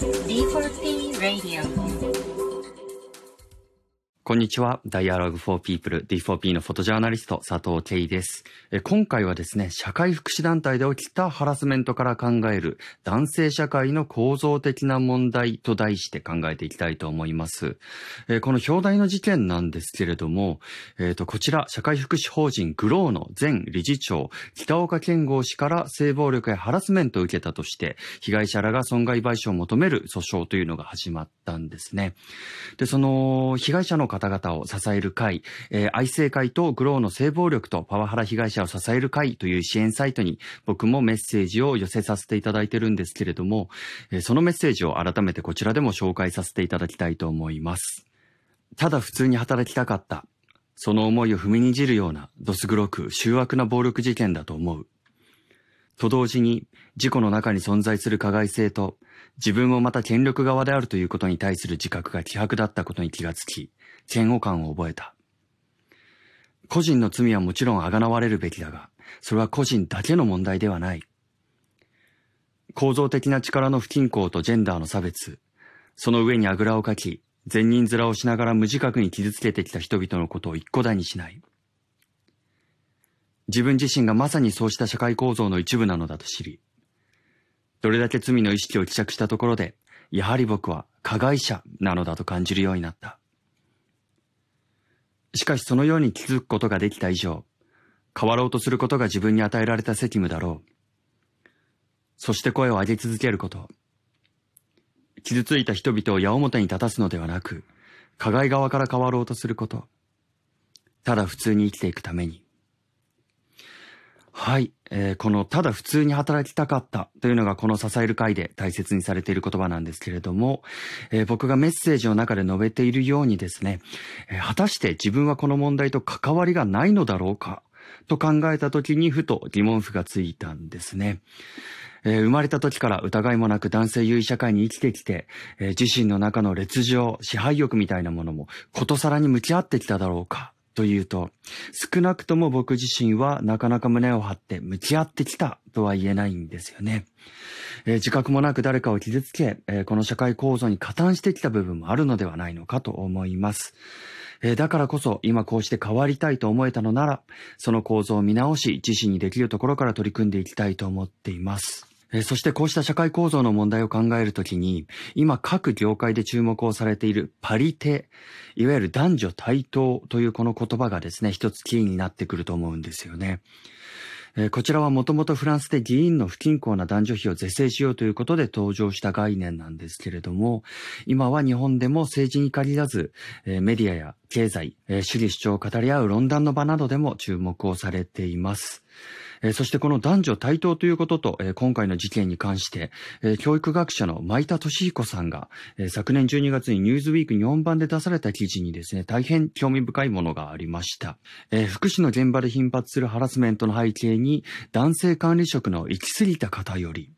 D4T Radio. こんにちは。Dialogue for People D4P のフォトジャーナリスト佐藤圭です。今回はですね、社会福祉団体で起きたハラスメントから考える男性社会の構造的な問題と題して考えていきたいと思います。この表題の事件なんですけれども、えー、とこちら社会福祉法人グローの前理事長北岡健吾氏から性暴力やハラスメントを受けたとして被害者らが損害賠償を求める訴訟というのが始まったんですね。で、その被害者の方方々を支える会、えー、愛生会とグローの性暴力とパワハラ被害者を支える会という支援サイトに僕もメッセージを寄せさせていただいてるんですけれども、えー、そのメッセージを改めてこちらでも紹介させていただきたいと思います。ただ普通に働きたかった。その思いを踏みにじるような、どす黒く、醜悪な暴力事件だと思う。と同時に、事故の中に存在する加害性と、自分もまた権力側であるということに対する自覚が希薄だったことに気がつき、嫌悪感を覚えた。個人の罪はもちろんあがなわれるべきだが、それは個人だけの問題ではない。構造的な力の不均衡とジェンダーの差別、その上にあぐらをかき、善人面をしながら無自覚に傷つけてきた人々のことを一個だにしない。自分自身がまさにそうした社会構造の一部なのだと知り、どれだけ罪の意識を希釈したところで、やはり僕は加害者なのだと感じるようになった。しかしそのように気づくことができた以上、変わろうとすることが自分に与えられた責務だろう。そして声を上げ続けること。傷ついた人々を矢面に立たすのではなく、加害側から変わろうとすること。ただ普通に生きていくために。はい。えー、この、ただ普通に働きたかったというのがこの支える会で大切にされている言葉なんですけれども、えー、僕がメッセージの中で述べているようにですね、えー、果たして自分はこの問題と関わりがないのだろうかと考えた時にふと疑問符がついたんですね。えー、生まれた時から疑いもなく男性優位社会に生きてきて、えー、自身の中の劣情、支配欲みたいなものもことさらに向き合ってきただろうかというと、少なくとも僕自身はなかなか胸を張って向き合ってきたとは言えないんですよね。えー、自覚もなく誰かを傷つけ、えー、この社会構造に加担してきた部分もあるのではないのかと思います。えー、だからこそ今こうして変わりたいと思えたのなら、その構造を見直し、自身にできるところから取り組んでいきたいと思っています。そしてこうした社会構造の問題を考えるときに、今各業界で注目をされているパリテ、いわゆる男女対等というこの言葉がですね、一つキーになってくると思うんですよね。こちらはもともとフランスで議員の不均衡な男女比を是正しようということで登場した概念なんですけれども、今は日本でも政治に限らず、メディアや経済、主義主張を語り合う論壇の場などでも注目をされています。えそしてこの男女対等ということと、え今回の事件に関して、え教育学者の舞田敏彦さんが、え昨年12月にニュースウィーク日本版で出された記事にですね、大変興味深いものがありました。え福祉の現場で頻発するハラスメントの背景に、男性管理職の行き過ぎた偏り、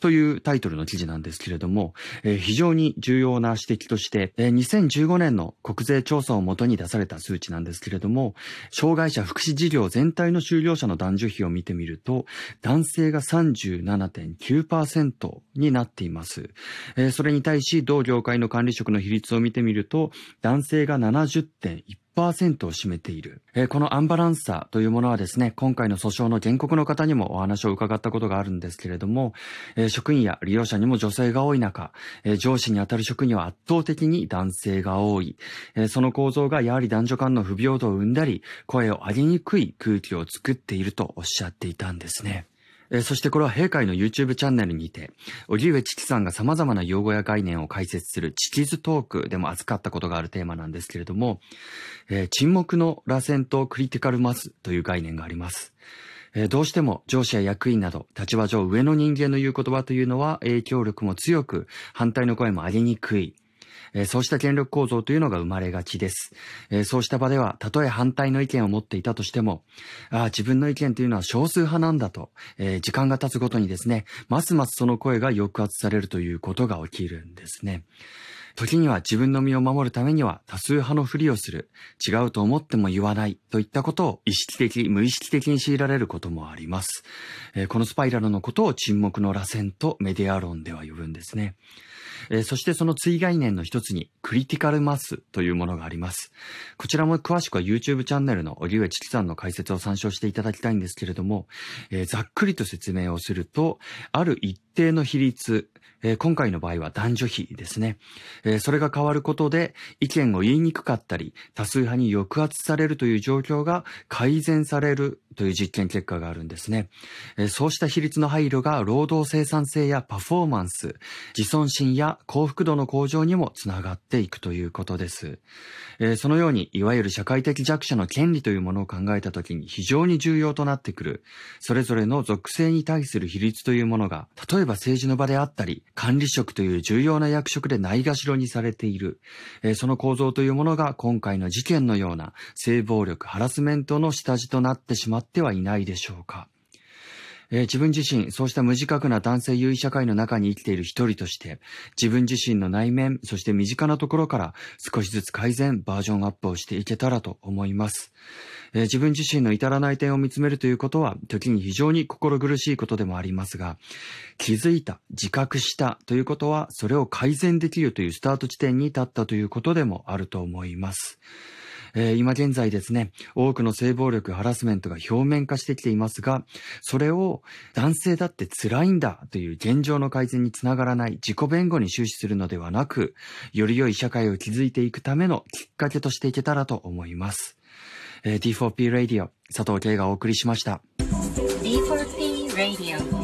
というタイトルの記事なんですけれども、えー、非常に重要な指摘として、えー、2015年の国税調査をもとに出された数値なんですけれども、障害者福祉事業全体の就業者の男女比を見てみると、男性が37.9%になっています。えー、それに対し、同業界の管理職の比率を見てみると、男性が70.1%、10%を占めている。えー、このアンバランスさというものはですね、今回の訴訟の原告の方にもお話を伺ったことがあるんですけれども、えー、職員や利用者にも女性が多い中、えー、上司にあたる職には圧倒的に男性が多い。えその構造がやはり男女間の不平等を生んだり、声を上げにくい空気を作っているとおっしゃっていたんですね。えそしてこれは閉会の YouTube チャンネルにて、荻上チキさんが様々な用語や概念を解説するチキズトークでも扱ったことがあるテーマなんですけれども、えー、沈黙の螺旋とクリティカルマスという概念があります。えー、どうしても上司や役員など立場上上の人間の言う言葉というのは影響力も強く反対の声も上げにくい。え、そうした権力構造というのが生まれがちです。え、そうした場では、たとえ反対の意見を持っていたとしても、あ、自分の意見というのは少数派なんだと、え、時間が経つごとにですね、ますますその声が抑圧されるということが起きるんですね。時には自分の身を守るためには多数派のふりをする、違うと思っても言わないといったことを意識的、無意識的に強いられることもあります。えー、このスパイラルのことを沈黙の螺旋とメディア論では呼ぶんですね。えー、そしてその追概念の一つに、クリティカルマスというものがあります。こちらも詳しくは YouTube チャンネルの荻上チキさんの解説を参照していただきたいんですけれども、えー、ざっくりと説明をすると、ある一定の比率、えー、今回の場合は男女比ですね、えー、それが変わることで意見を言いにくかったり、多数派に抑圧されるという状況が改善されるという実験結果があるんですね。えー、そうした比率の配慮が労働生産性やパフォーマンス、自尊心や幸福度の向上にもつながっていくということです。えそのように、いわゆる社会的弱者の権利というものを考えたときに非常に重要となってくる、それぞれの属性に対する比率というものが、例えば政治の場であったり、管理職という重要な役職でないがしろにされている、えー、その構造というものが今回の事件のような性暴力、ハラスメントの下地となってしまってはいないでしょうか。えー、自分自身、そうした無自覚な男性優位社会の中に生きている一人として、自分自身の内面、そして身近なところから少しずつ改善、バージョンアップをしていけたらと思います。えー、自分自身の至らない点を見つめるということは、時に非常に心苦しいことでもありますが、気づいた、自覚したということは、それを改善できるというスタート地点に立ったということでもあると思います。えー、今現在ですね、多くの性暴力、ハラスメントが表面化してきていますが、それを男性だって辛いんだという現状の改善につながらない自己弁護に終始するのではなく、より良い社会を築いていくためのきっかけとしていけたらと思います。えー、D4P Radio 佐藤慶がお送りしました。D4P Radio